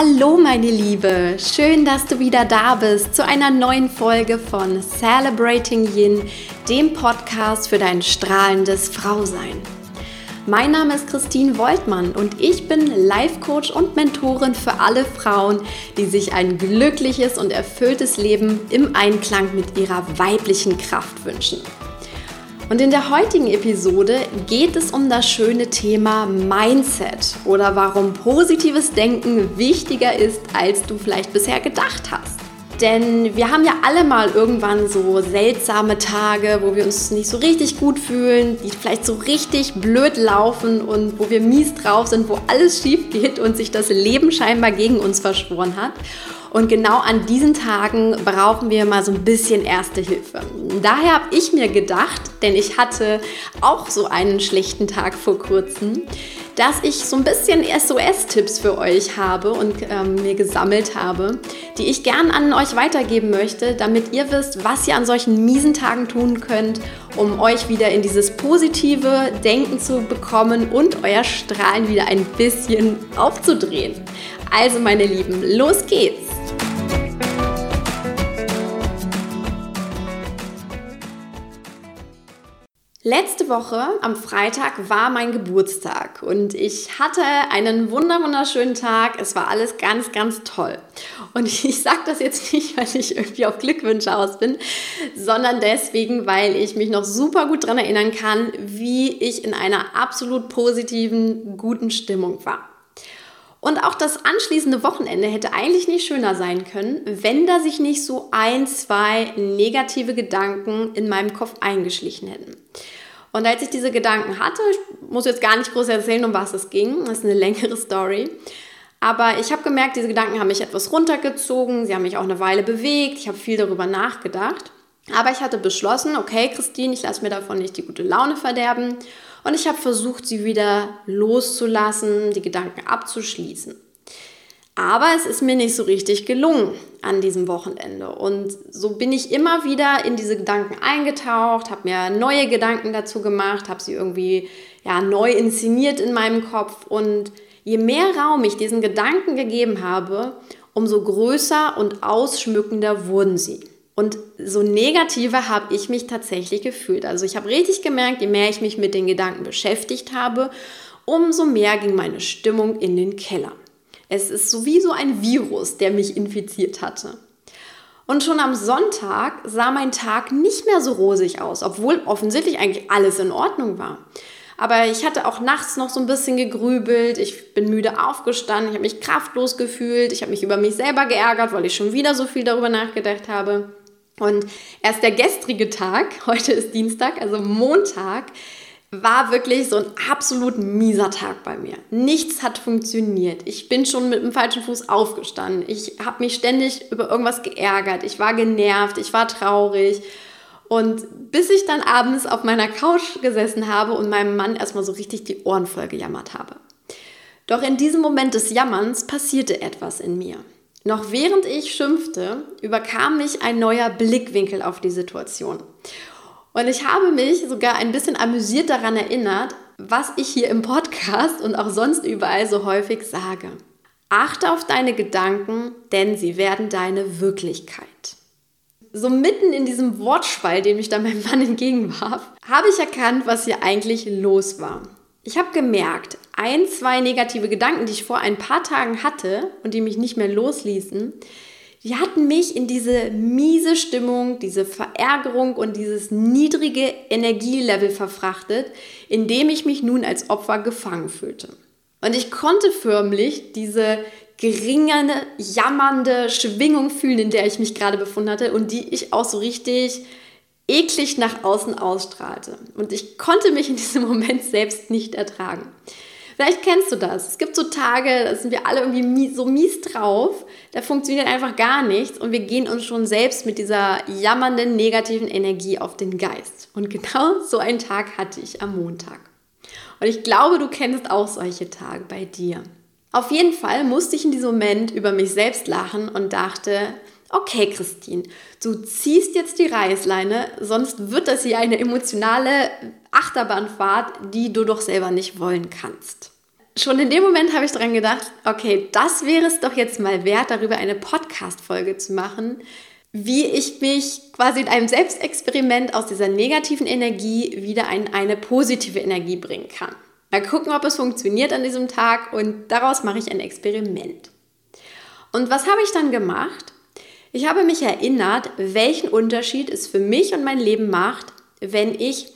Hallo meine Liebe, schön, dass du wieder da bist zu einer neuen Folge von Celebrating Yin, dem Podcast für dein strahlendes Frausein. Mein Name ist Christine Woltmann und ich bin Life Coach und Mentorin für alle Frauen, die sich ein glückliches und erfülltes Leben im Einklang mit ihrer weiblichen Kraft wünschen. Und in der heutigen Episode geht es um das schöne Thema Mindset oder warum positives Denken wichtiger ist, als du vielleicht bisher gedacht hast. Denn wir haben ja alle mal irgendwann so seltsame Tage, wo wir uns nicht so richtig gut fühlen, die vielleicht so richtig blöd laufen und wo wir mies drauf sind, wo alles schief geht und sich das Leben scheinbar gegen uns verschworen hat. Und genau an diesen Tagen brauchen wir mal so ein bisschen erste Hilfe. Daher habe ich mir gedacht, denn ich hatte auch so einen schlechten Tag vor kurzem, dass ich so ein bisschen SOS-Tipps für euch habe und ähm, mir gesammelt habe, die ich gern an euch weitergeben möchte, damit ihr wisst, was ihr an solchen miesen Tagen tun könnt, um euch wieder in dieses positive Denken zu bekommen und euer Strahlen wieder ein bisschen aufzudrehen. Also meine Lieben, los geht's! Letzte Woche am Freitag war mein Geburtstag und ich hatte einen wunderschönen Tag. Es war alles ganz, ganz toll. Und ich sage das jetzt nicht, weil ich irgendwie auf Glückwünsche aus bin, sondern deswegen, weil ich mich noch super gut daran erinnern kann, wie ich in einer absolut positiven, guten Stimmung war. Und auch das anschließende Wochenende hätte eigentlich nicht schöner sein können, wenn da sich nicht so ein, zwei negative Gedanken in meinem Kopf eingeschlichen hätten. Und als ich diese Gedanken hatte, ich muss jetzt gar nicht groß erzählen, um was es ging, das ist eine längere Story. Aber ich habe gemerkt, diese Gedanken haben mich etwas runtergezogen, sie haben mich auch eine Weile bewegt, ich habe viel darüber nachgedacht. Aber ich hatte beschlossen, okay, Christine, ich lasse mir davon nicht die gute Laune verderben. Und ich habe versucht, sie wieder loszulassen, die Gedanken abzuschließen. Aber es ist mir nicht so richtig gelungen an diesem Wochenende. Und so bin ich immer wieder in diese Gedanken eingetaucht, habe mir neue Gedanken dazu gemacht, habe sie irgendwie ja, neu inszeniert in meinem Kopf. Und je mehr Raum ich diesen Gedanken gegeben habe, umso größer und ausschmückender wurden sie. Und so negativer habe ich mich tatsächlich gefühlt. Also ich habe richtig gemerkt, je mehr ich mich mit den Gedanken beschäftigt habe, umso mehr ging meine Stimmung in den Keller. Es ist so wie so ein Virus, der mich infiziert hatte. Und schon am Sonntag sah mein Tag nicht mehr so rosig aus, obwohl offensichtlich eigentlich alles in Ordnung war. Aber ich hatte auch nachts noch so ein bisschen gegrübelt. Ich bin müde aufgestanden. Ich habe mich kraftlos gefühlt. Ich habe mich über mich selber geärgert, weil ich schon wieder so viel darüber nachgedacht habe. Und erst der gestrige Tag, heute ist Dienstag, also Montag, war wirklich so ein absolut mieser Tag bei mir. Nichts hat funktioniert. Ich bin schon mit dem falschen Fuß aufgestanden. Ich habe mich ständig über irgendwas geärgert. Ich war genervt. Ich war traurig. Und bis ich dann abends auf meiner Couch gesessen habe und meinem Mann erstmal so richtig die Ohren voll gejammert habe. Doch in diesem Moment des Jammerns passierte etwas in mir. Noch während ich schimpfte, überkam mich ein neuer Blickwinkel auf die Situation. Und ich habe mich sogar ein bisschen amüsiert daran erinnert, was ich hier im Podcast und auch sonst überall so häufig sage. Achte auf deine Gedanken, denn sie werden deine Wirklichkeit. So mitten in diesem Wortschwall, den mich da mein Mann entgegenwarf, habe ich erkannt, was hier eigentlich los war. Ich habe gemerkt, ein, zwei negative Gedanken, die ich vor ein paar Tagen hatte und die mich nicht mehr losließen, die hatten mich in diese miese Stimmung, diese Verärgerung und dieses niedrige Energielevel verfrachtet, in dem ich mich nun als Opfer gefangen fühlte. Und ich konnte förmlich diese geringe, jammernde Schwingung fühlen, in der ich mich gerade befunden hatte und die ich auch so richtig eklig nach außen ausstrahlte. Und ich konnte mich in diesem Moment selbst nicht ertragen. Vielleicht kennst du das. Es gibt so Tage, da sind wir alle irgendwie mies, so mies drauf, da funktioniert einfach gar nichts und wir gehen uns schon selbst mit dieser jammernden negativen Energie auf den Geist. Und genau so einen Tag hatte ich am Montag. Und ich glaube, du kennst auch solche Tage bei dir. Auf jeden Fall musste ich in diesem Moment über mich selbst lachen und dachte, okay Christine, du ziehst jetzt die Reißleine, sonst wird das hier eine emotionale Achterbahnfahrt, die du doch selber nicht wollen kannst. schon in dem Moment habe ich daran gedacht, okay, das wäre es doch jetzt mal wert, darüber eine Podcast-Folge zu machen, wie ich mich quasi in einem Selbstexperiment aus dieser negativen Energie wieder in eine positive Energie bringen kann. Mal gucken, ob es funktioniert an diesem Tag und daraus mache ich ein Experiment. Und was habe ich dann gemacht? Ich habe mich erinnert, welchen Unterschied es für mich und mein Leben macht, wenn ich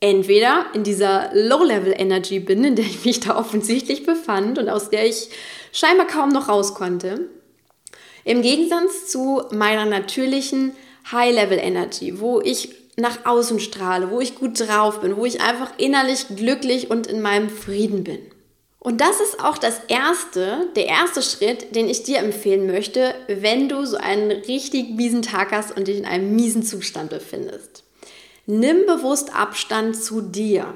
entweder in dieser Low-Level-Energy bin, in der ich mich da offensichtlich befand und aus der ich scheinbar kaum noch raus konnte, im Gegensatz zu meiner natürlichen High-Level-Energy, wo ich nach außen strahle, wo ich gut drauf bin, wo ich einfach innerlich glücklich und in meinem Frieden bin. Und das ist auch das erste, der erste Schritt, den ich dir empfehlen möchte, wenn du so einen richtig miesen Tag hast und dich in einem miesen Zustand befindest. Nimm bewusst Abstand zu dir.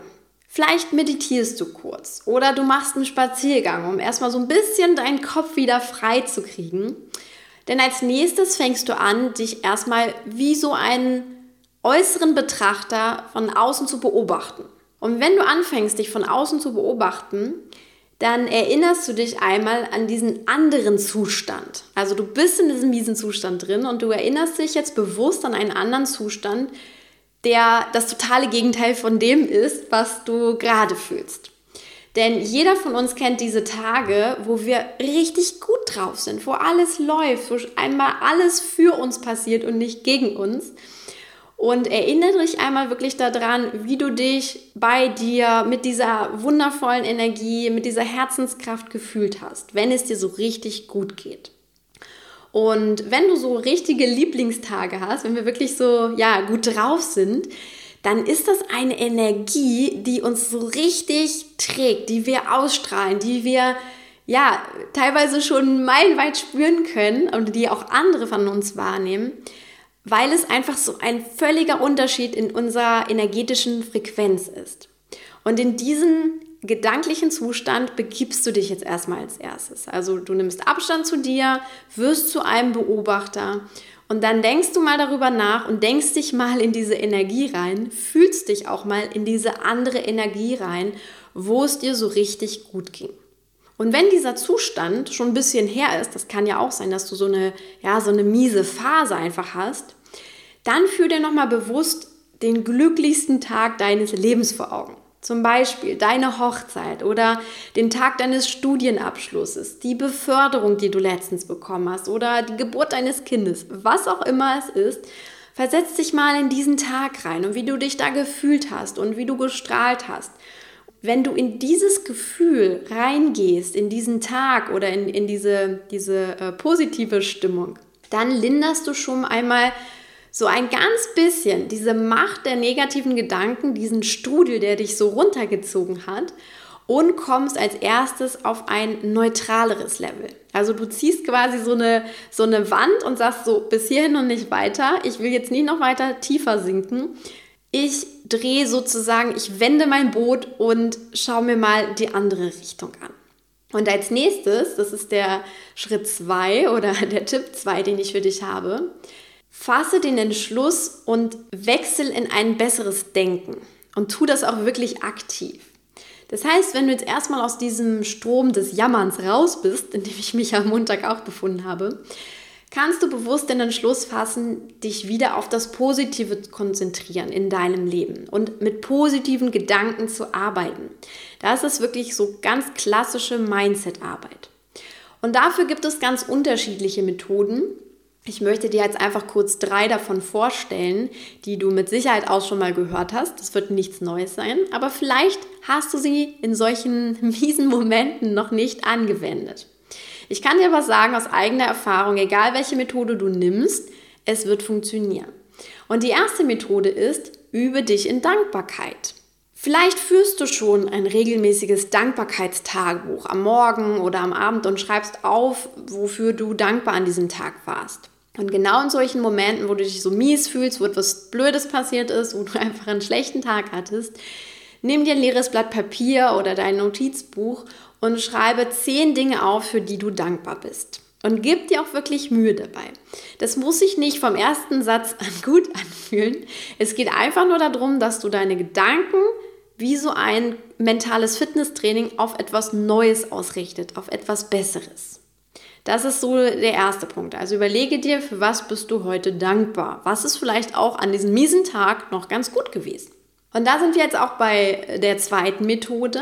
Vielleicht meditierst du kurz oder du machst einen Spaziergang, um erstmal so ein bisschen deinen Kopf wieder frei zu kriegen. Denn als nächstes fängst du an, dich erstmal wie so einen äußeren Betrachter von außen zu beobachten. Und wenn du anfängst, dich von außen zu beobachten, dann erinnerst du dich einmal an diesen anderen Zustand. Also du bist in diesem miesen Zustand drin und du erinnerst dich jetzt bewusst an einen anderen Zustand, der das totale Gegenteil von dem ist, was du gerade fühlst. Denn jeder von uns kennt diese Tage, wo wir richtig gut drauf sind, wo alles läuft, wo einmal alles für uns passiert und nicht gegen uns. Und erinnere dich einmal wirklich daran, wie du dich bei dir mit dieser wundervollen Energie, mit dieser Herzenskraft gefühlt hast, wenn es dir so richtig gut geht. Und wenn du so richtige Lieblingstage hast, wenn wir wirklich so ja, gut drauf sind, dann ist das eine Energie, die uns so richtig trägt, die wir ausstrahlen, die wir ja teilweise schon meilenweit spüren können und die auch andere von uns wahrnehmen weil es einfach so ein völliger Unterschied in unserer energetischen Frequenz ist. Und in diesen gedanklichen Zustand begibst du dich jetzt erstmal als erstes. Also du nimmst Abstand zu dir, wirst zu einem Beobachter und dann denkst du mal darüber nach und denkst dich mal in diese Energie rein, fühlst dich auch mal in diese andere Energie rein, wo es dir so richtig gut ging. Und wenn dieser Zustand schon ein bisschen her ist, das kann ja auch sein, dass du so eine, ja, so eine miese Phase einfach hast, dann führ dir nochmal bewusst den glücklichsten Tag deines Lebens vor Augen. Zum Beispiel deine Hochzeit oder den Tag deines Studienabschlusses, die Beförderung, die du letztens bekommen hast oder die Geburt deines Kindes, was auch immer es ist. Versetz dich mal in diesen Tag rein und wie du dich da gefühlt hast und wie du gestrahlt hast wenn du in dieses Gefühl reingehst, in diesen Tag oder in, in diese, diese äh, positive Stimmung, dann linderst du schon einmal so ein ganz bisschen diese Macht der negativen Gedanken, diesen Strudel, der dich so runtergezogen hat und kommst als erstes auf ein neutraleres Level. Also du ziehst quasi so eine, so eine Wand und sagst so bis hierhin und nicht weiter. Ich will jetzt nicht noch weiter tiefer sinken. Ich drehe sozusagen, ich wende mein Boot und schaue mir mal die andere Richtung an. Und als nächstes, das ist der Schritt 2 oder der Tipp 2, den ich für dich habe, fasse den Entschluss und wechsel in ein besseres Denken und tu das auch wirklich aktiv. Das heißt, wenn du jetzt erstmal aus diesem Strom des Jammerns raus bist, in dem ich mich am Montag auch befunden habe, kannst du bewusst den Entschluss fassen, dich wieder auf das Positive konzentrieren in deinem Leben und mit positiven Gedanken zu arbeiten. Das ist wirklich so ganz klassische Mindset-Arbeit. Und dafür gibt es ganz unterschiedliche Methoden. Ich möchte dir jetzt einfach kurz drei davon vorstellen, die du mit Sicherheit auch schon mal gehört hast. Das wird nichts Neues sein, aber vielleicht hast du sie in solchen miesen Momenten noch nicht angewendet. Ich kann dir aber sagen aus eigener Erfahrung, egal welche Methode du nimmst, es wird funktionieren. Und die erste Methode ist, übe dich in Dankbarkeit. Vielleicht führst du schon ein regelmäßiges Dankbarkeitstagebuch am Morgen oder am Abend und schreibst auf, wofür du dankbar an diesem Tag warst. Und genau in solchen Momenten, wo du dich so mies fühlst, wo etwas Blödes passiert ist, wo du einfach einen schlechten Tag hattest, nimm dir ein leeres Blatt Papier oder dein Notizbuch und schreibe zehn Dinge auf, für die du dankbar bist. Und gib dir auch wirklich Mühe dabei. Das muss sich nicht vom ersten Satz an gut anfühlen. Es geht einfach nur darum, dass du deine Gedanken wie so ein mentales Fitnesstraining auf etwas Neues ausrichtet, auf etwas Besseres. Das ist so der erste Punkt. Also überlege dir, für was bist du heute dankbar? Was ist vielleicht auch an diesem miesen Tag noch ganz gut gewesen? Und da sind wir jetzt auch bei der zweiten Methode.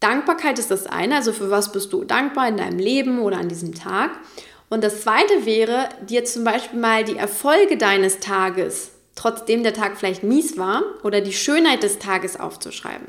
Dankbarkeit ist das eine, also für was bist du dankbar in deinem Leben oder an diesem Tag. Und das zweite wäre, dir zum Beispiel mal die Erfolge deines Tages, trotzdem der Tag vielleicht mies war, oder die Schönheit des Tages aufzuschreiben.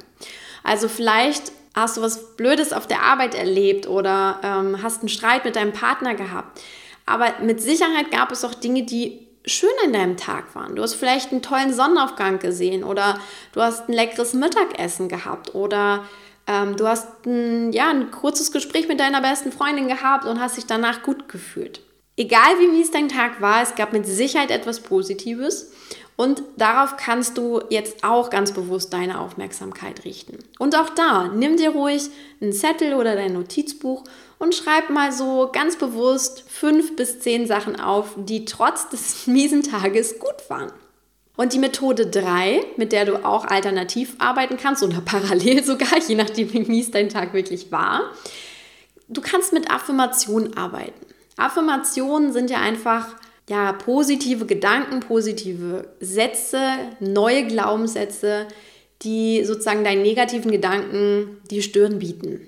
Also vielleicht hast du was Blödes auf der Arbeit erlebt oder ähm, hast einen Streit mit deinem Partner gehabt. Aber mit Sicherheit gab es auch Dinge, die schön in deinem Tag waren. Du hast vielleicht einen tollen Sonnenaufgang gesehen oder du hast ein leckeres Mittagessen gehabt oder ähm, du hast ein, ja, ein kurzes Gespräch mit deiner besten Freundin gehabt und hast dich danach gut gefühlt. Egal wie mies dein Tag war, es gab mit Sicherheit etwas Positives und darauf kannst du jetzt auch ganz bewusst deine Aufmerksamkeit richten. Und auch da, nimm dir ruhig einen Zettel oder dein Notizbuch und schreib mal so ganz bewusst fünf bis zehn Sachen auf, die trotz des miesen Tages gut waren. Und die Methode 3, mit der du auch alternativ arbeiten kannst oder parallel sogar, je nachdem, wie mies dein Tag wirklich war, du kannst mit Affirmationen arbeiten. Affirmationen sind ja einfach ja, positive Gedanken, positive Sätze, neue Glaubenssätze, die sozusagen deinen negativen Gedanken die Stirn bieten,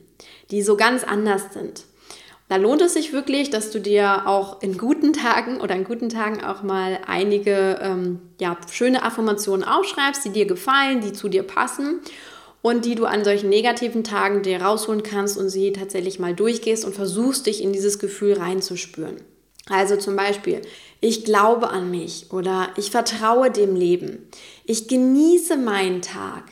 die so ganz anders sind. Da lohnt es sich wirklich, dass du dir auch in guten Tagen oder in guten Tagen auch mal einige ähm, ja, schöne Affirmationen aufschreibst, die dir gefallen, die zu dir passen und die du an solchen negativen Tagen dir rausholen kannst und sie tatsächlich mal durchgehst und versuchst, dich in dieses Gefühl reinzuspüren. Also zum Beispiel, ich glaube an mich oder ich vertraue dem Leben. Ich genieße meinen Tag.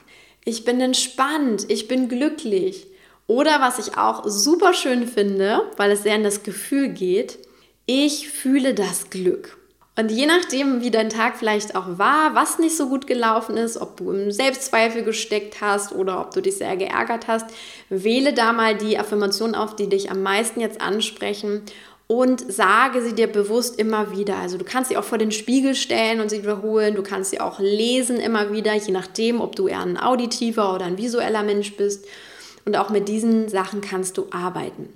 Ich bin entspannt. Ich bin glücklich. Oder was ich auch super schön finde, weil es sehr in das Gefühl geht, ich fühle das Glück. Und je nachdem, wie dein Tag vielleicht auch war, was nicht so gut gelaufen ist, ob du im Selbstzweifel gesteckt hast oder ob du dich sehr geärgert hast, wähle da mal die Affirmationen auf, die dich am meisten jetzt ansprechen und sage sie dir bewusst immer wieder. Also du kannst sie auch vor den Spiegel stellen und sie wiederholen. Du kannst sie auch lesen immer wieder, je nachdem, ob du eher ein auditiver oder ein visueller Mensch bist. Und auch mit diesen Sachen kannst du arbeiten.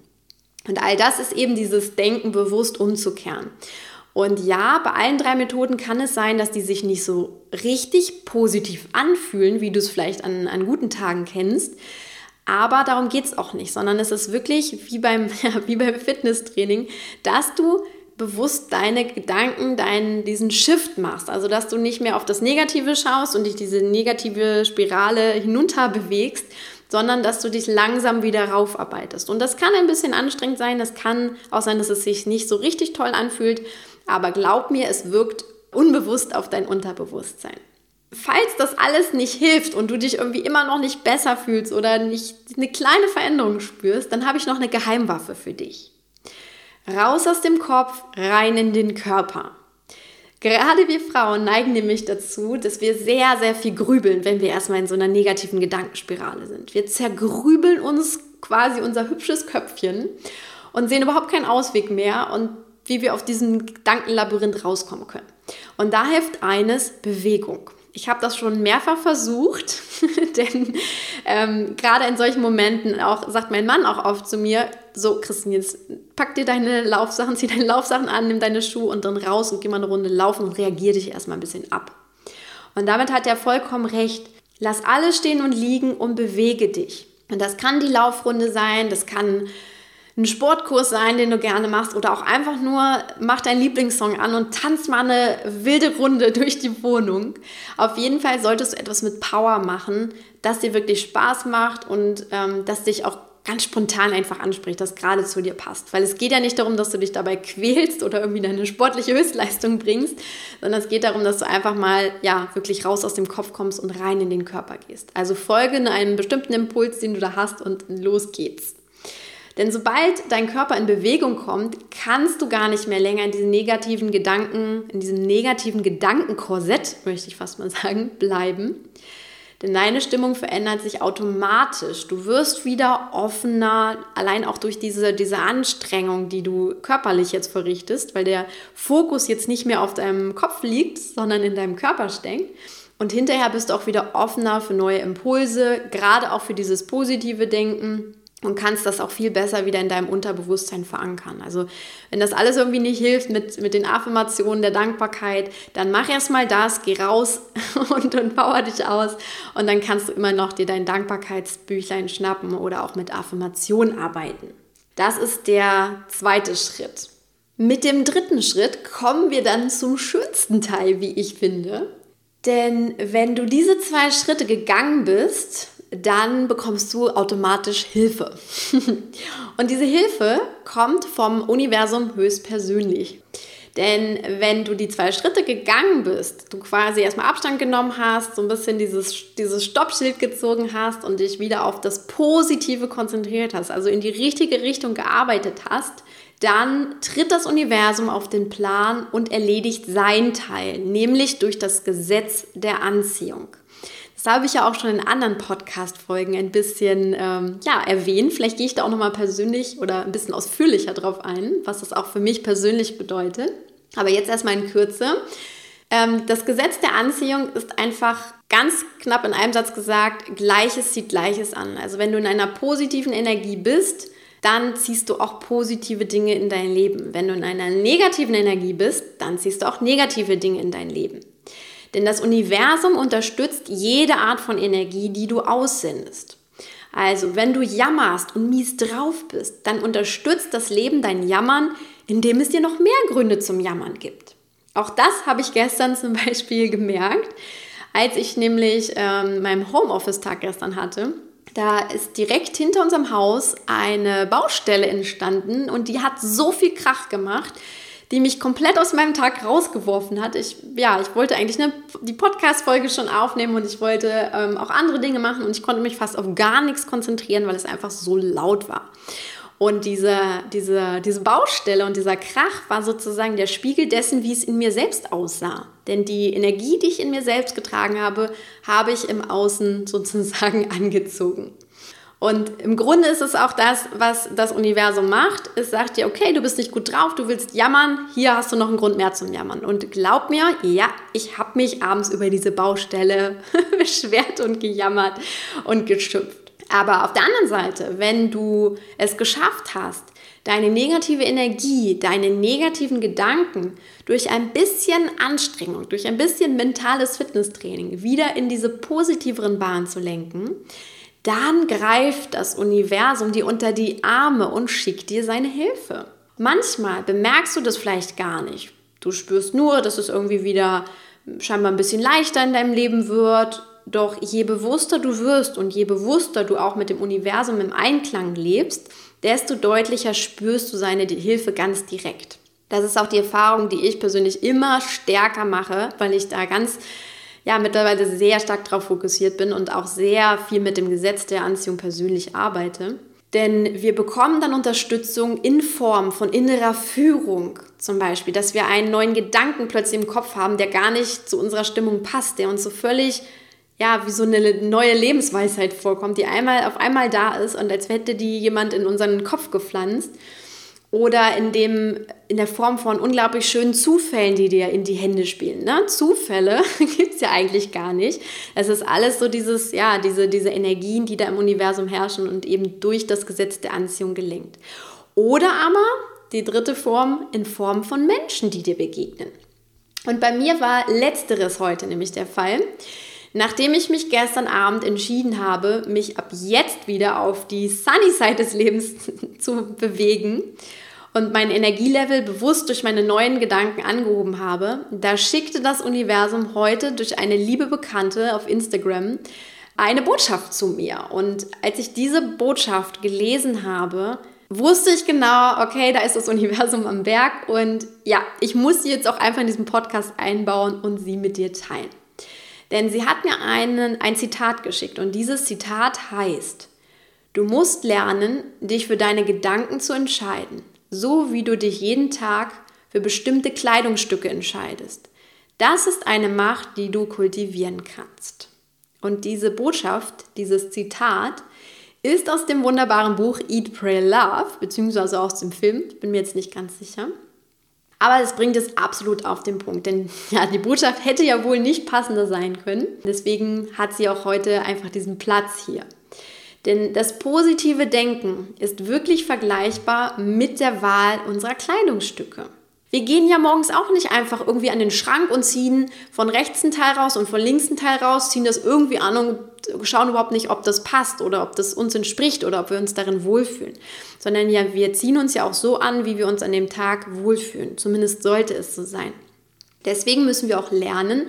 Und all das ist eben dieses Denken bewusst umzukehren. Und ja, bei allen drei Methoden kann es sein, dass die sich nicht so richtig positiv anfühlen, wie du es vielleicht an, an guten Tagen kennst. Aber darum geht es auch nicht, sondern es ist wirklich wie beim, wie beim Fitnesstraining, dass du bewusst deine Gedanken, deinen, diesen Shift machst. Also, dass du nicht mehr auf das Negative schaust und dich diese negative Spirale hinunter bewegst, sondern dass du dich langsam wieder raufarbeitest. Und das kann ein bisschen anstrengend sein, das kann auch sein, dass es sich nicht so richtig toll anfühlt, aber glaub mir, es wirkt unbewusst auf dein Unterbewusstsein. Falls das alles nicht hilft und du dich irgendwie immer noch nicht besser fühlst oder nicht eine kleine Veränderung spürst, dann habe ich noch eine Geheimwaffe für dich. Raus aus dem Kopf, rein in den Körper. Gerade wir Frauen neigen nämlich dazu, dass wir sehr, sehr viel grübeln, wenn wir erstmal in so einer negativen Gedankenspirale sind. Wir zergrübeln uns quasi unser hübsches Köpfchen und sehen überhaupt keinen Ausweg mehr und wie wir auf diesem Gedankenlabyrinth rauskommen können. Und da hilft eines Bewegung. Ich habe das schon mehrfach versucht, denn ähm, gerade in solchen Momenten auch sagt mein Mann auch oft zu mir, so Christine, jetzt pack dir deine Laufsachen, zieh deine Laufsachen an, nimm deine Schuhe und dann raus und geh mal eine Runde laufen und reagier dich erstmal ein bisschen ab. Und damit hat er vollkommen recht. Lass alles stehen und liegen und bewege dich. Und das kann die Laufrunde sein, das kann ein Sportkurs sein, den du gerne machst oder auch einfach nur mach deinen Lieblingssong an und tanz mal eine wilde Runde durch die Wohnung. Auf jeden Fall solltest du etwas mit Power machen, das dir wirklich Spaß macht und ähm, das dich auch ganz spontan einfach anspricht, das gerade zu dir passt. Weil es geht ja nicht darum, dass du dich dabei quälst oder irgendwie deine sportliche Höchstleistung bringst, sondern es geht darum, dass du einfach mal ja wirklich raus aus dem Kopf kommst und rein in den Körper gehst. Also folge einem bestimmten Impuls, den du da hast und los geht's. Denn sobald dein Körper in Bewegung kommt, kannst du gar nicht mehr länger in diesen negativen Gedanken, in diesem negativen Gedankenkorsett, möchte ich fast mal sagen, bleiben. Denn deine Stimmung verändert sich automatisch. Du wirst wieder offener, allein auch durch diese, diese Anstrengung, die du körperlich jetzt verrichtest, weil der Fokus jetzt nicht mehr auf deinem Kopf liegt, sondern in deinem Körper steckt. Und hinterher bist du auch wieder offener für neue Impulse, gerade auch für dieses positive Denken und kannst das auch viel besser wieder in deinem Unterbewusstsein verankern. Also wenn das alles irgendwie nicht hilft mit, mit den Affirmationen der Dankbarkeit, dann mach erstmal das, geh raus und, und power dich aus und dann kannst du immer noch dir dein Dankbarkeitsbüchlein schnappen oder auch mit Affirmationen arbeiten. Das ist der zweite Schritt. Mit dem dritten Schritt kommen wir dann zum schönsten Teil, wie ich finde. Denn wenn du diese zwei Schritte gegangen bist, dann bekommst du automatisch Hilfe. Und diese Hilfe kommt vom Universum höchstpersönlich. Denn wenn du die zwei Schritte gegangen bist, du quasi erstmal Abstand genommen hast, so ein bisschen dieses, dieses Stoppschild gezogen hast und dich wieder auf das Positive konzentriert hast, also in die richtige Richtung gearbeitet hast, dann tritt das Universum auf den Plan und erledigt sein Teil, nämlich durch das Gesetz der Anziehung. Das habe ich ja auch schon in anderen Podcast-Folgen ein bisschen ähm, ja, erwähnt. Vielleicht gehe ich da auch nochmal persönlich oder ein bisschen ausführlicher drauf ein, was das auch für mich persönlich bedeutet. Aber jetzt erstmal in Kürze. Ähm, das Gesetz der Anziehung ist einfach ganz knapp in einem Satz gesagt, Gleiches zieht Gleiches an. Also wenn du in einer positiven Energie bist, dann ziehst du auch positive Dinge in dein Leben. Wenn du in einer negativen Energie bist, dann ziehst du auch negative Dinge in dein Leben. Denn das Universum unterstützt jede Art von Energie, die du aussendest. Also, wenn du jammerst und mies drauf bist, dann unterstützt das Leben dein Jammern, indem es dir noch mehr Gründe zum Jammern gibt. Auch das habe ich gestern zum Beispiel gemerkt, als ich nämlich ähm, meinen Homeoffice-Tag gestern hatte. Da ist direkt hinter unserem Haus eine Baustelle entstanden und die hat so viel Krach gemacht, die mich komplett aus meinem Tag rausgeworfen hat. Ich, ja, ich wollte eigentlich eine, die Podcast-Folge schon aufnehmen und ich wollte ähm, auch andere Dinge machen und ich konnte mich fast auf gar nichts konzentrieren, weil es einfach so laut war. Und diese, diese, diese Baustelle und dieser Krach war sozusagen der Spiegel dessen, wie es in mir selbst aussah. Denn die Energie, die ich in mir selbst getragen habe, habe ich im Außen sozusagen angezogen. Und im Grunde ist es auch das, was das Universum macht. Es sagt dir, okay, du bist nicht gut drauf, du willst jammern, hier hast du noch einen Grund mehr zum Jammern. Und glaub mir, ja, ich habe mich abends über diese Baustelle beschwert und gejammert und geschimpft. Aber auf der anderen Seite, wenn du es geschafft hast, deine negative Energie, deine negativen Gedanken durch ein bisschen Anstrengung, durch ein bisschen mentales Fitnesstraining wieder in diese positiveren Bahnen zu lenken, dann greift das Universum dir unter die Arme und schickt dir seine Hilfe. Manchmal bemerkst du das vielleicht gar nicht. Du spürst nur, dass es irgendwie wieder scheinbar ein bisschen leichter in deinem Leben wird. Doch je bewusster du wirst und je bewusster du auch mit dem Universum im Einklang lebst, desto deutlicher spürst du seine Hilfe ganz direkt. Das ist auch die Erfahrung, die ich persönlich immer stärker mache, weil ich da ganz ja, mittlerweile sehr stark darauf fokussiert bin und auch sehr viel mit dem Gesetz der Anziehung persönlich arbeite. Denn wir bekommen dann Unterstützung in Form von innerer Führung, zum Beispiel, dass wir einen neuen Gedanken plötzlich im Kopf haben, der gar nicht zu unserer Stimmung passt, der uns so völlig, ja, wie so eine neue Lebensweisheit vorkommt, die einmal auf einmal da ist und als hätte die jemand in unseren Kopf gepflanzt oder in, dem, in der Form von unglaublich schönen Zufällen, die dir in die Hände spielen. Ne? Zufälle gibt es ja eigentlich gar nicht. Es ist alles so dieses, ja, diese, diese Energien, die da im Universum herrschen und eben durch das Gesetz der Anziehung gelingt. Oder aber die dritte Form in Form von Menschen, die dir begegnen. Und bei mir war letzteres heute nämlich der Fall. Nachdem ich mich gestern Abend entschieden habe, mich ab jetzt wieder auf die Sunny Side des Lebens zu bewegen und mein Energielevel bewusst durch meine neuen Gedanken angehoben habe, da schickte das Universum heute durch eine liebe Bekannte auf Instagram eine Botschaft zu mir. Und als ich diese Botschaft gelesen habe, wusste ich genau, okay, da ist das Universum am Werk und ja, ich muss sie jetzt auch einfach in diesen Podcast einbauen und sie mit dir teilen. Denn sie hat mir einen, ein Zitat geschickt und dieses Zitat heißt, du musst lernen, dich für deine Gedanken zu entscheiden, so wie du dich jeden Tag für bestimmte Kleidungsstücke entscheidest. Das ist eine Macht, die du kultivieren kannst. Und diese Botschaft, dieses Zitat, ist aus dem wunderbaren Buch Eat, Pray, Love, beziehungsweise aus dem Film, ich bin mir jetzt nicht ganz sicher. Aber es bringt es absolut auf den Punkt, denn ja, die Botschaft hätte ja wohl nicht passender sein können. Deswegen hat sie auch heute einfach diesen Platz hier. Denn das positive Denken ist wirklich vergleichbar mit der Wahl unserer Kleidungsstücke. Wir gehen ja morgens auch nicht einfach irgendwie an den Schrank und ziehen von rechts einen Teil raus und von links einen Teil raus, ziehen das irgendwie an und schauen überhaupt nicht, ob das passt oder ob das uns entspricht oder ob wir uns darin wohlfühlen. Sondern ja, wir ziehen uns ja auch so an, wie wir uns an dem Tag wohlfühlen. Zumindest sollte es so sein. Deswegen müssen wir auch lernen,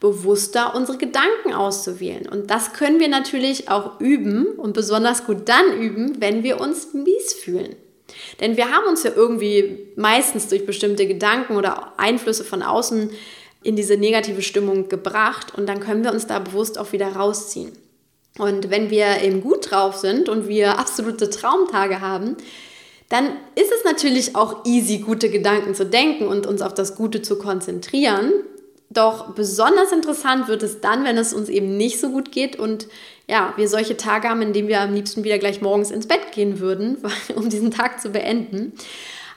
bewusster unsere Gedanken auszuwählen. Und das können wir natürlich auch üben und besonders gut dann üben, wenn wir uns mies fühlen. Denn wir haben uns ja irgendwie meistens durch bestimmte Gedanken oder Einflüsse von außen in diese negative Stimmung gebracht und dann können wir uns da bewusst auch wieder rausziehen. Und wenn wir eben gut drauf sind und wir absolute Traumtage haben, dann ist es natürlich auch easy, gute Gedanken zu denken und uns auf das Gute zu konzentrieren. Doch besonders interessant wird es dann, wenn es uns eben nicht so gut geht und ja, wir solche Tage haben, in denen wir am liebsten wieder gleich morgens ins Bett gehen würden, um diesen Tag zu beenden.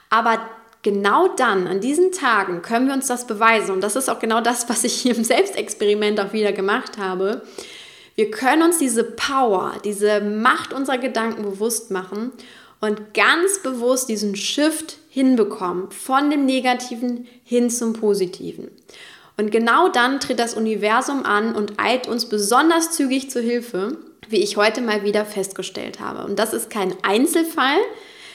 Aber genau dann, an diesen Tagen, können wir uns das beweisen. Und das ist auch genau das, was ich hier im Selbstexperiment auch wieder gemacht habe. Wir können uns diese Power, diese Macht unserer Gedanken bewusst machen und ganz bewusst diesen Shift hinbekommen von dem Negativen hin zum Positiven. Und genau dann tritt das Universum an und eilt uns besonders zügig zu Hilfe, wie ich heute mal wieder festgestellt habe. Und das ist kein Einzelfall.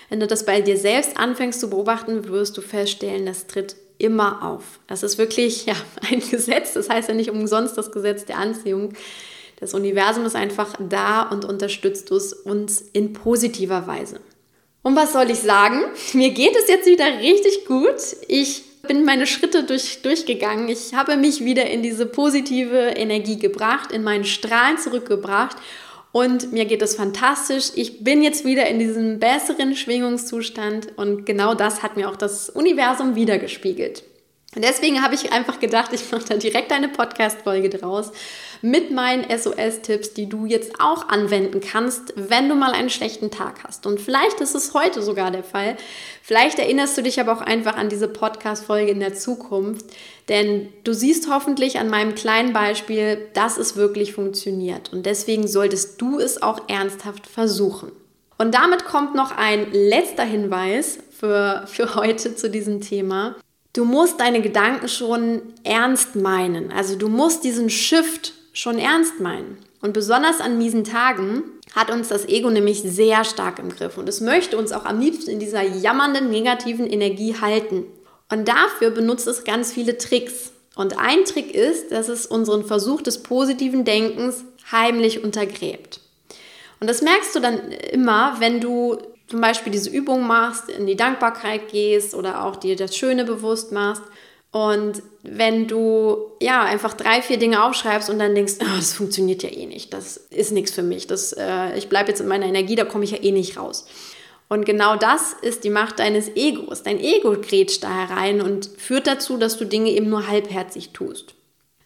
Wenn du das bei dir selbst anfängst zu beobachten, wirst du feststellen, das tritt immer auf. Das ist wirklich ja, ein Gesetz, das heißt ja nicht umsonst das Gesetz der Anziehung. Das Universum ist einfach da und unterstützt uns in positiver Weise. Und was soll ich sagen? Mir geht es jetzt wieder richtig gut. Ich bin meine Schritte durch, durchgegangen. Ich habe mich wieder in diese positive Energie gebracht, in meinen Strahlen zurückgebracht und mir geht es fantastisch. Ich bin jetzt wieder in diesem besseren Schwingungszustand und genau das hat mir auch das Universum wiedergespiegelt. Und deswegen habe ich einfach gedacht, ich mache da direkt eine Podcast-Folge draus mit meinen SOS-Tipps, die du jetzt auch anwenden kannst, wenn du mal einen schlechten Tag hast. Und vielleicht ist es heute sogar der Fall. Vielleicht erinnerst du dich aber auch einfach an diese Podcast-Folge in der Zukunft, denn du siehst hoffentlich an meinem kleinen Beispiel, dass es wirklich funktioniert. Und deswegen solltest du es auch ernsthaft versuchen. Und damit kommt noch ein letzter Hinweis für, für heute zu diesem Thema. Du musst deine Gedanken schon ernst meinen. Also du musst diesen Shift schon ernst meinen. Und besonders an miesen Tagen hat uns das Ego nämlich sehr stark im Griff und es möchte uns auch am liebsten in dieser jammernden negativen Energie halten. Und dafür benutzt es ganz viele Tricks. Und ein Trick ist, dass es unseren Versuch des positiven Denkens heimlich untergräbt. Und das merkst du dann immer, wenn du zum Beispiel diese Übung machst, in die Dankbarkeit gehst oder auch dir das Schöne bewusst machst. Und wenn du ja einfach drei, vier Dinge aufschreibst und dann denkst, oh, das funktioniert ja eh nicht, das ist nichts für mich, das, äh, ich bleibe jetzt in meiner Energie, da komme ich ja eh nicht raus. Und genau das ist die Macht deines Egos. Dein Ego grätscht da herein und führt dazu, dass du Dinge eben nur halbherzig tust.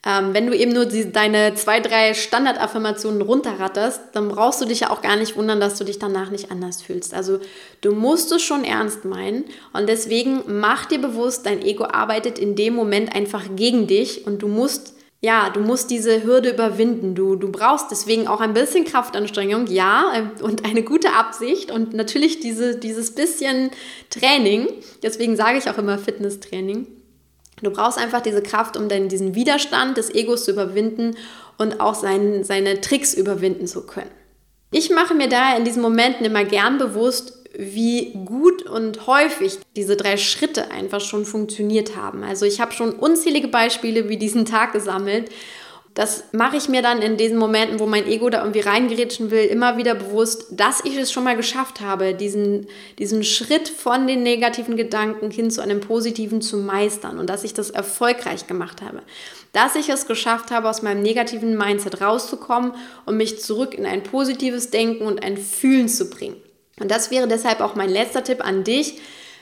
Ähm, wenn du eben nur die, deine zwei, drei Standardaffirmationen runterratterst, dann brauchst du dich ja auch gar nicht wundern, dass du dich danach nicht anders fühlst. Also du musst es schon ernst meinen und deswegen mach dir bewusst, dein Ego arbeitet in dem Moment einfach gegen dich und du musst ja, du musst diese Hürde überwinden. Du, du brauchst deswegen auch ein bisschen Kraftanstrengung, ja, äh, und eine gute Absicht und natürlich diese, dieses bisschen Training. Deswegen sage ich auch immer Fitnesstraining. Du brauchst einfach diese Kraft, um dann diesen Widerstand des Egos zu überwinden und auch sein, seine Tricks überwinden zu können. Ich mache mir daher in diesen Momenten immer gern bewusst, wie gut und häufig diese drei Schritte einfach schon funktioniert haben. Also ich habe schon unzählige Beispiele wie diesen Tag gesammelt das mache ich mir dann in diesen Momenten, wo mein Ego da irgendwie reingerätschen will, immer wieder bewusst, dass ich es schon mal geschafft habe, diesen, diesen Schritt von den negativen Gedanken hin zu einem positiven zu meistern und dass ich das erfolgreich gemacht habe. Dass ich es geschafft habe, aus meinem negativen Mindset rauszukommen und mich zurück in ein positives Denken und ein Fühlen zu bringen. Und das wäre deshalb auch mein letzter Tipp an dich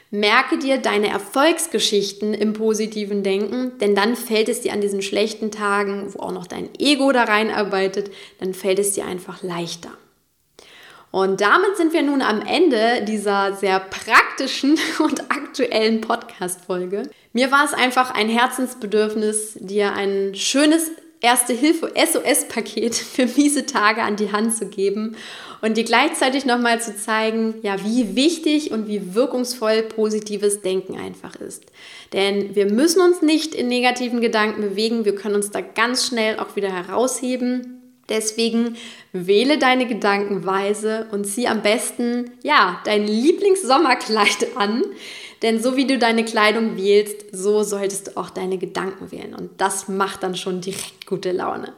Merke dir deine Erfolgsgeschichten im positiven Denken, denn dann fällt es dir an diesen schlechten Tagen, wo auch noch dein Ego da reinarbeitet, dann fällt es dir einfach leichter. Und damit sind wir nun am Ende dieser sehr praktischen und aktuellen Podcast-Folge. Mir war es einfach ein Herzensbedürfnis, dir ein schönes Erste-Hilfe-SOS-Paket für miese Tage an die Hand zu geben und dir gleichzeitig nochmal zu zeigen, ja, wie wichtig und wie wirkungsvoll positives Denken einfach ist. Denn wir müssen uns nicht in negativen Gedanken bewegen, wir können uns da ganz schnell auch wieder herausheben Deswegen wähle deine Gedanken weise und zieh am besten, ja, dein Lieblingssommerkleid an. Denn so wie du deine Kleidung wählst, so solltest du auch deine Gedanken wählen. Und das macht dann schon direkt gute Laune.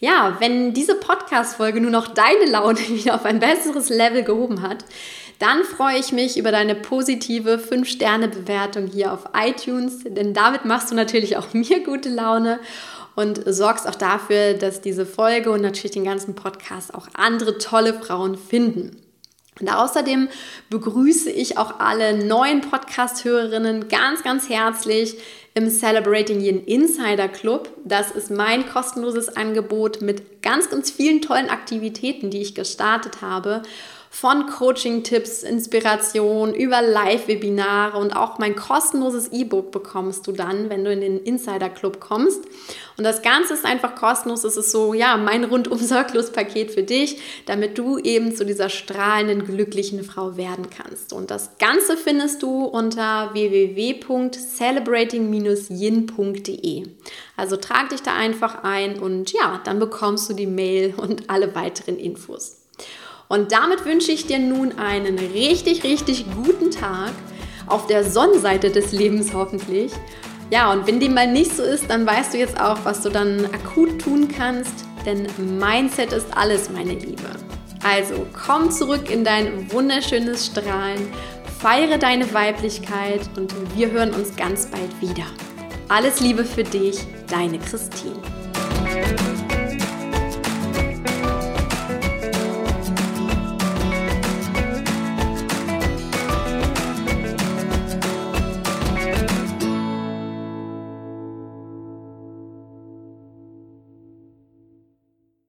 Ja, wenn diese Podcast-Folge nur noch deine Laune wieder auf ein besseres Level gehoben hat, dann freue ich mich über deine positive 5-Sterne-Bewertung hier auf iTunes, denn damit machst du natürlich auch mir gute Laune und sorgst auch dafür, dass diese Folge und natürlich den ganzen Podcast auch andere tolle Frauen finden. Und außerdem begrüße ich auch alle neuen Podcast-Hörerinnen ganz, ganz herzlich im Celebrating Yin Insider Club. Das ist mein kostenloses Angebot mit ganz, ganz vielen tollen Aktivitäten, die ich gestartet habe von Coaching-Tipps, Inspiration über Live-Webinare und auch mein kostenloses E-Book bekommst du dann, wenn du in den Insider Club kommst. Und das Ganze ist einfach kostenlos. Es ist so, ja, mein rundum Paket für dich, damit du eben zu dieser strahlenden, glücklichen Frau werden kannst. Und das Ganze findest du unter www.celebrating-yin.de. Also trag dich da einfach ein und ja, dann bekommst du die Mail und alle weiteren Infos. Und damit wünsche ich dir nun einen richtig, richtig guten Tag auf der Sonnenseite des Lebens hoffentlich. Ja, und wenn dem mal nicht so ist, dann weißt du jetzt auch, was du dann akut tun kannst, denn Mindset ist alles, meine Liebe. Also komm zurück in dein wunderschönes Strahlen, feiere deine Weiblichkeit und wir hören uns ganz bald wieder. Alles Liebe für dich, deine Christine.